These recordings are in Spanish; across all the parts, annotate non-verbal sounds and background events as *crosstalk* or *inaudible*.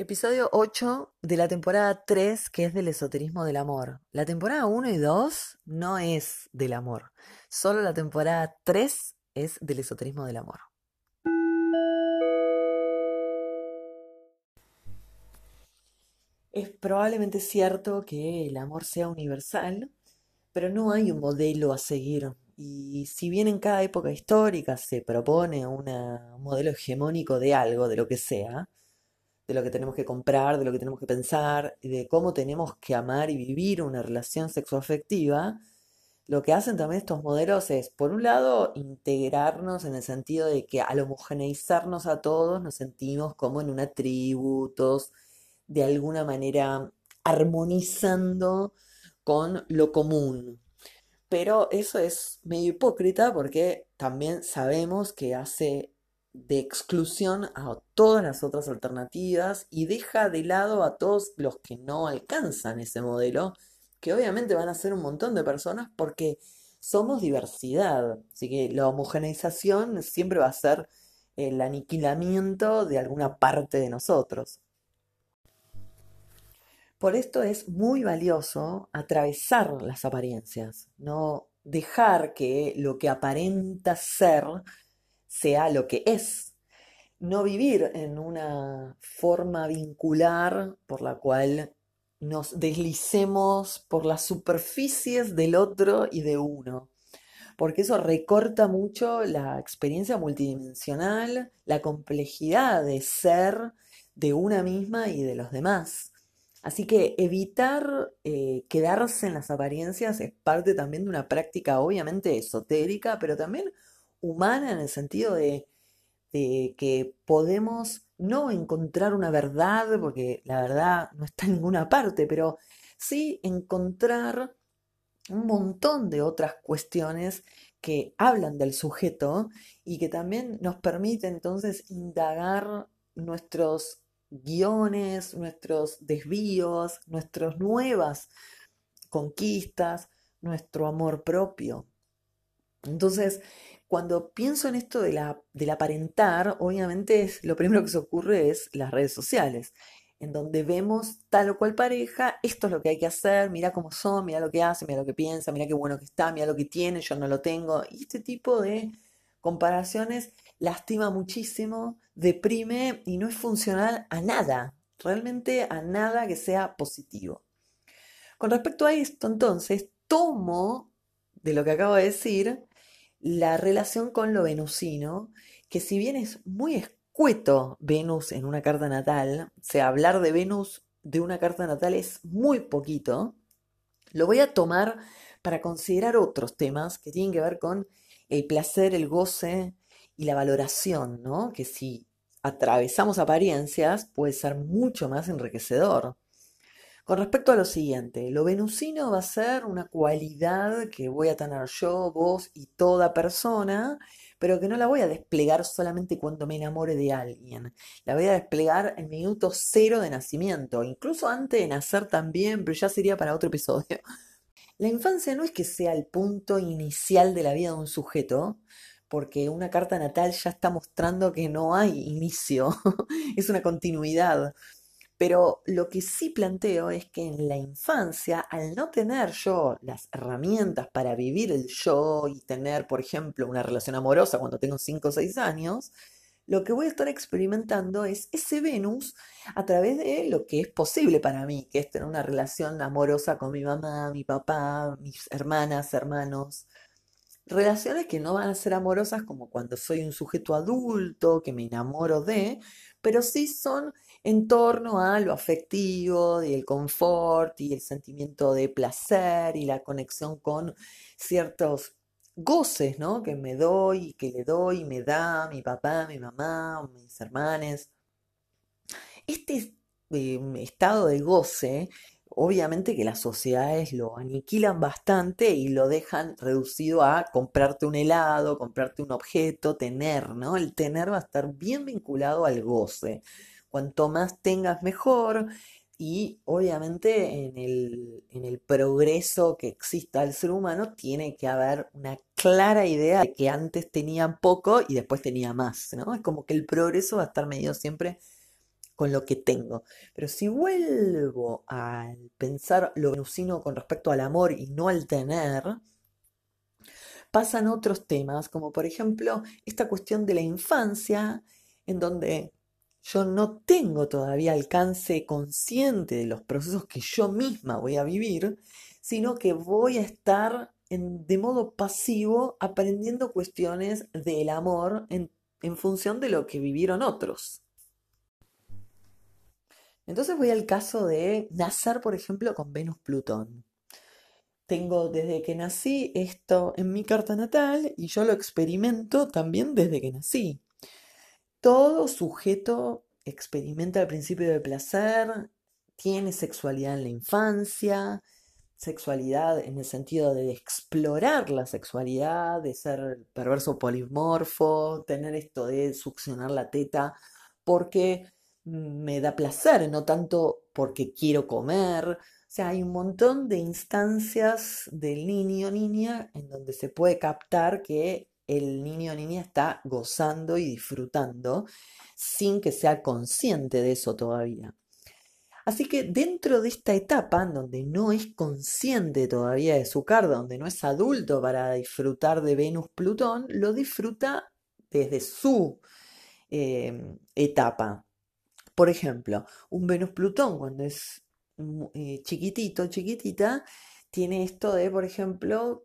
Episodio 8 de la temporada 3, que es del esoterismo del amor. La temporada 1 y 2 no es del amor. Solo la temporada 3 es del esoterismo del amor. Es probablemente cierto que el amor sea universal, pero no hay un modelo a seguir. Y si bien en cada época histórica se propone un modelo hegemónico de algo, de lo que sea, de lo que tenemos que comprar, de lo que tenemos que pensar, de cómo tenemos que amar y vivir una relación sexoafectiva, lo que hacen también estos modelos es, por un lado, integrarnos en el sentido de que al homogeneizarnos a todos nos sentimos como en una tribu, todos de alguna manera armonizando con lo común. Pero eso es medio hipócrita porque también sabemos que hace de exclusión a todas las otras alternativas y deja de lado a todos los que no alcanzan ese modelo, que obviamente van a ser un montón de personas porque somos diversidad. Así que la homogeneización siempre va a ser el aniquilamiento de alguna parte de nosotros. Por esto es muy valioso atravesar las apariencias, no dejar que lo que aparenta ser sea lo que es, no vivir en una forma vincular por la cual nos deslicemos por las superficies del otro y de uno, porque eso recorta mucho la experiencia multidimensional, la complejidad de ser de una misma y de los demás. Así que evitar eh, quedarse en las apariencias es parte también de una práctica obviamente esotérica, pero también humana en el sentido de, de que podemos no encontrar una verdad, porque la verdad no está en ninguna parte, pero sí encontrar un montón de otras cuestiones que hablan del sujeto y que también nos permite entonces indagar nuestros guiones, nuestros desvíos, nuestras nuevas conquistas, nuestro amor propio. Entonces, cuando pienso en esto de la, del aparentar, obviamente es, lo primero que se ocurre es las redes sociales, en donde vemos tal o cual pareja, esto es lo que hay que hacer, mira cómo son, mira lo que hace, mira lo que piensa, mira qué bueno que está, mira lo que tiene, yo no lo tengo. Y este tipo de comparaciones lastima muchísimo, deprime y no es funcional a nada, realmente a nada que sea positivo. Con respecto a esto, entonces, tomo de lo que acabo de decir la relación con lo venusino, que si bien es muy escueto Venus en una carta natal, o sea, hablar de Venus de una carta natal es muy poquito, lo voy a tomar para considerar otros temas que tienen que ver con el placer, el goce y la valoración, ¿no? Que si atravesamos apariencias puede ser mucho más enriquecedor. Con respecto a lo siguiente, lo venusino va a ser una cualidad que voy a tener yo, vos y toda persona, pero que no la voy a desplegar solamente cuando me enamore de alguien. La voy a desplegar en minuto cero de nacimiento, incluso antes de nacer también, pero ya sería para otro episodio. La infancia no es que sea el punto inicial de la vida de un sujeto, porque una carta natal ya está mostrando que no hay inicio, *laughs* es una continuidad. Pero lo que sí planteo es que en la infancia, al no tener yo las herramientas para vivir el yo y tener, por ejemplo, una relación amorosa cuando tengo 5 o 6 años, lo que voy a estar experimentando es ese Venus a través de lo que es posible para mí, que es tener una relación amorosa con mi mamá, mi papá, mis hermanas, hermanos. Relaciones que no van a ser amorosas como cuando soy un sujeto adulto, que me enamoro de, pero sí son en torno a lo afectivo y el confort y el sentimiento de placer y la conexión con ciertos goces, ¿no? Que me doy, que le doy, me da mi papá, mi mamá, mis hermanes. Este eh, estado de goce, obviamente que las sociedades lo aniquilan bastante y lo dejan reducido a comprarte un helado, comprarte un objeto, tener, ¿no? El tener va a estar bien vinculado al goce. Cuanto más tengas, mejor. Y obviamente en el, en el progreso que exista el ser humano tiene que haber una clara idea de que antes tenía poco y después tenía más, ¿no? Es como que el progreso va a estar medido siempre con lo que tengo. Pero si vuelvo a pensar lo venusino con respecto al amor y no al tener, pasan otros temas, como por ejemplo esta cuestión de la infancia, en donde yo no tengo todavía alcance consciente de los procesos que yo misma voy a vivir, sino que voy a estar de modo pasivo aprendiendo cuestiones del amor en, en función de lo que vivieron otros. Entonces voy al caso de nacer, por ejemplo, con Venus-Plutón. Tengo desde que nací esto en mi carta natal y yo lo experimento también desde que nací. Todo sujeto experimenta el principio del placer, tiene sexualidad en la infancia, sexualidad en el sentido de explorar la sexualidad, de ser perverso polimorfo, tener esto de succionar la teta porque me da placer, no tanto porque quiero comer. O sea, hay un montón de instancias del niño niña en donde se puede captar que el niño o niña está gozando y disfrutando sin que sea consciente de eso todavía. Así que dentro de esta etapa, en donde no es consciente todavía de su carta, donde no es adulto para disfrutar de Venus-Plutón, lo disfruta desde su eh, etapa. Por ejemplo, un Venus-Plutón cuando es eh, chiquitito, chiquitita, tiene esto de, por ejemplo,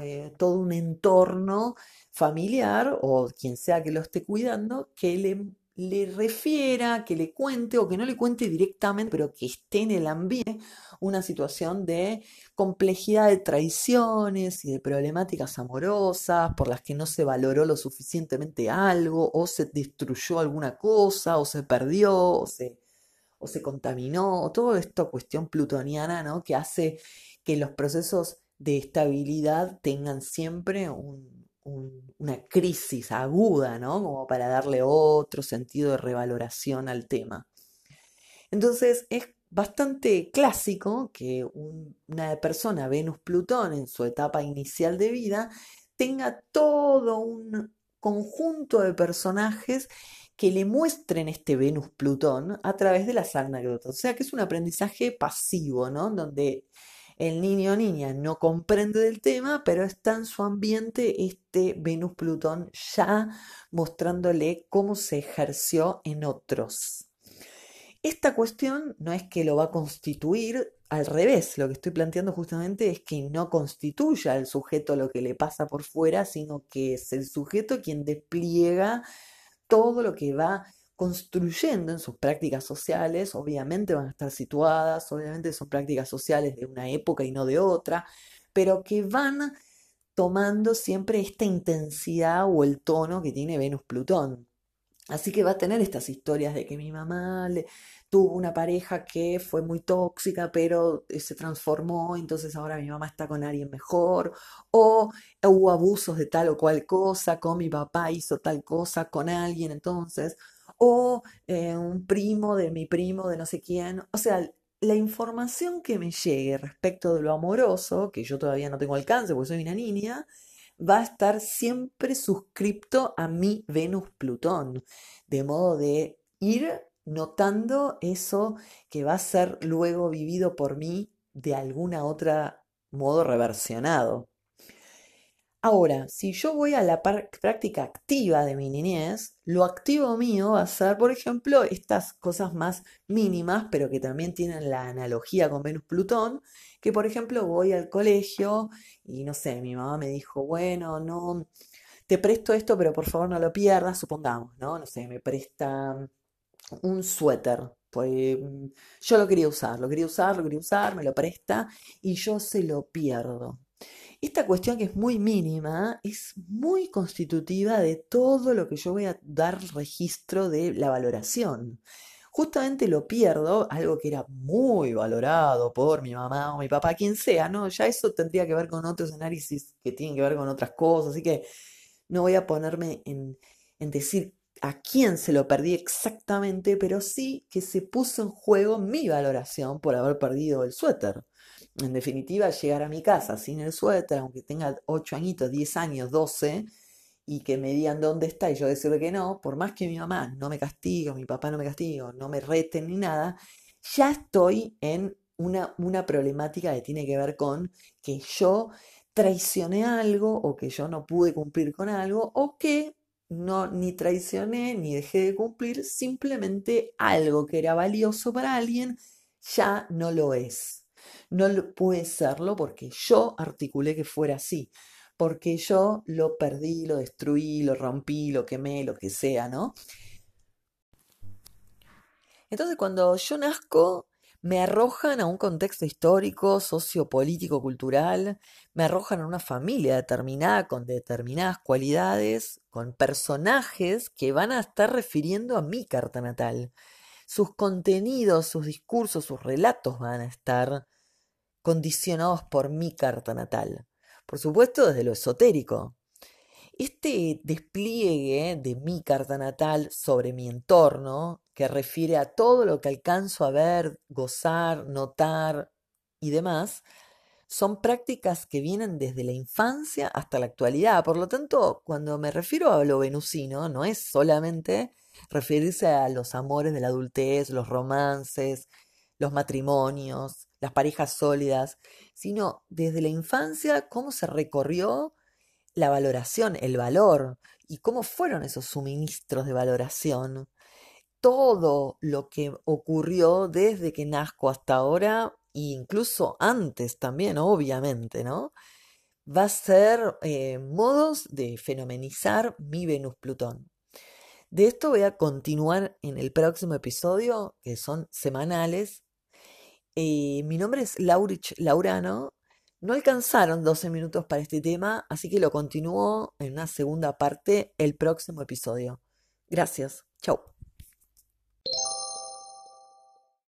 eh, todo un entorno familiar o quien sea que lo esté cuidando que le le refiera, que le cuente o que no le cuente directamente, pero que esté en el ambiente una situación de complejidad de traiciones y de problemáticas amorosas por las que no se valoró lo suficientemente algo, o se destruyó alguna cosa, o se perdió, o se, o se contaminó, o toda esta cuestión plutoniana, ¿no? Que hace que los procesos de estabilidad tengan siempre un, una crisis aguda, ¿no? Como para darle otro sentido de revaloración al tema. Entonces es bastante clásico que una persona Venus-Plutón en su etapa inicial de vida tenga todo un conjunto de personajes que le muestren este Venus-Plutón a través de las anécdotas. O sea que es un aprendizaje pasivo, ¿no? Donde el niño o niña no comprende del tema, pero está en su ambiente este Venus-Plutón ya mostrándole cómo se ejerció en otros. Esta cuestión no es que lo va a constituir, al revés, lo que estoy planteando justamente es que no constituya al sujeto lo que le pasa por fuera, sino que es el sujeto quien despliega todo lo que va construyendo en sus prácticas sociales, obviamente van a estar situadas, obviamente son prácticas sociales de una época y no de otra, pero que van tomando siempre esta intensidad o el tono que tiene Venus-Plutón. Así que va a tener estas historias de que mi mamá tuvo una pareja que fue muy tóxica, pero eh, se transformó, entonces ahora mi mamá está con alguien mejor, o hubo abusos de tal o cual cosa, con mi papá hizo tal cosa con alguien, entonces o eh, un primo de mi primo de no sé quién. O sea, la información que me llegue respecto de lo amoroso, que yo todavía no tengo alcance porque soy una niña, va a estar siempre suscripto a mi Venus-Plutón, de modo de ir notando eso que va a ser luego vivido por mí de alguna otra modo reversionado. Ahora, si yo voy a la práctica activa de mi niñez, lo activo mío va a ser, por ejemplo, estas cosas más mínimas, pero que también tienen la analogía con Venus-Plutón, que por ejemplo voy al colegio y no sé, mi mamá me dijo, bueno, no, te presto esto, pero por favor no lo pierdas, supongamos, ¿no? No sé, me presta un suéter, pues yo lo quería usar, lo quería usar, lo quería usar, me lo presta y yo se lo pierdo. Esta cuestión que es muy mínima es muy constitutiva de todo lo que yo voy a dar registro de la valoración. Justamente lo pierdo, algo que era muy valorado por mi mamá o mi papá, quien sea, ¿no? Ya eso tendría que ver con otros análisis que tienen que ver con otras cosas, así que no voy a ponerme en, en decir a quién se lo perdí exactamente, pero sí que se puso en juego mi valoración por haber perdido el suéter. En definitiva, llegar a mi casa sin el suéter, aunque tenga 8 añitos, 10 años, 12, y que me digan dónde está y yo decirle que no, por más que mi mamá no me castigue, mi papá no me castigue, no me reten ni nada, ya estoy en una, una problemática que tiene que ver con que yo traicioné algo o que yo no pude cumplir con algo o que no ni traicioné ni dejé de cumplir, simplemente algo que era valioso para alguien ya no lo es. No puede serlo porque yo articulé que fuera así, porque yo lo perdí, lo destruí, lo rompí, lo quemé, lo que sea, ¿no? Entonces cuando yo nazco, me arrojan a un contexto histórico, sociopolítico, cultural, me arrojan a una familia determinada con determinadas cualidades, con personajes que van a estar refiriendo a mi carta natal. Sus contenidos, sus discursos, sus relatos van a estar condicionados por mi carta natal. Por supuesto, desde lo esotérico. Este despliegue de mi carta natal sobre mi entorno, que refiere a todo lo que alcanzo a ver, gozar, notar y demás, son prácticas que vienen desde la infancia hasta la actualidad. Por lo tanto, cuando me refiero a lo venusino, no es solamente referirse a los amores de la adultez, los romances, los matrimonios, las parejas sólidas, sino desde la infancia cómo se recorrió la valoración, el valor y cómo fueron esos suministros de valoración. Todo lo que ocurrió desde que nazco hasta ahora, e incluso antes también, obviamente, ¿no? Va a ser eh, modos de fenomenizar mi Venus-Plutón. De esto voy a continuar en el próximo episodio, que son semanales. Eh, mi nombre es Laurich Laurano no alcanzaron 12 minutos para este tema, así que lo continúo en una segunda parte el próximo episodio. Gracias. Chau.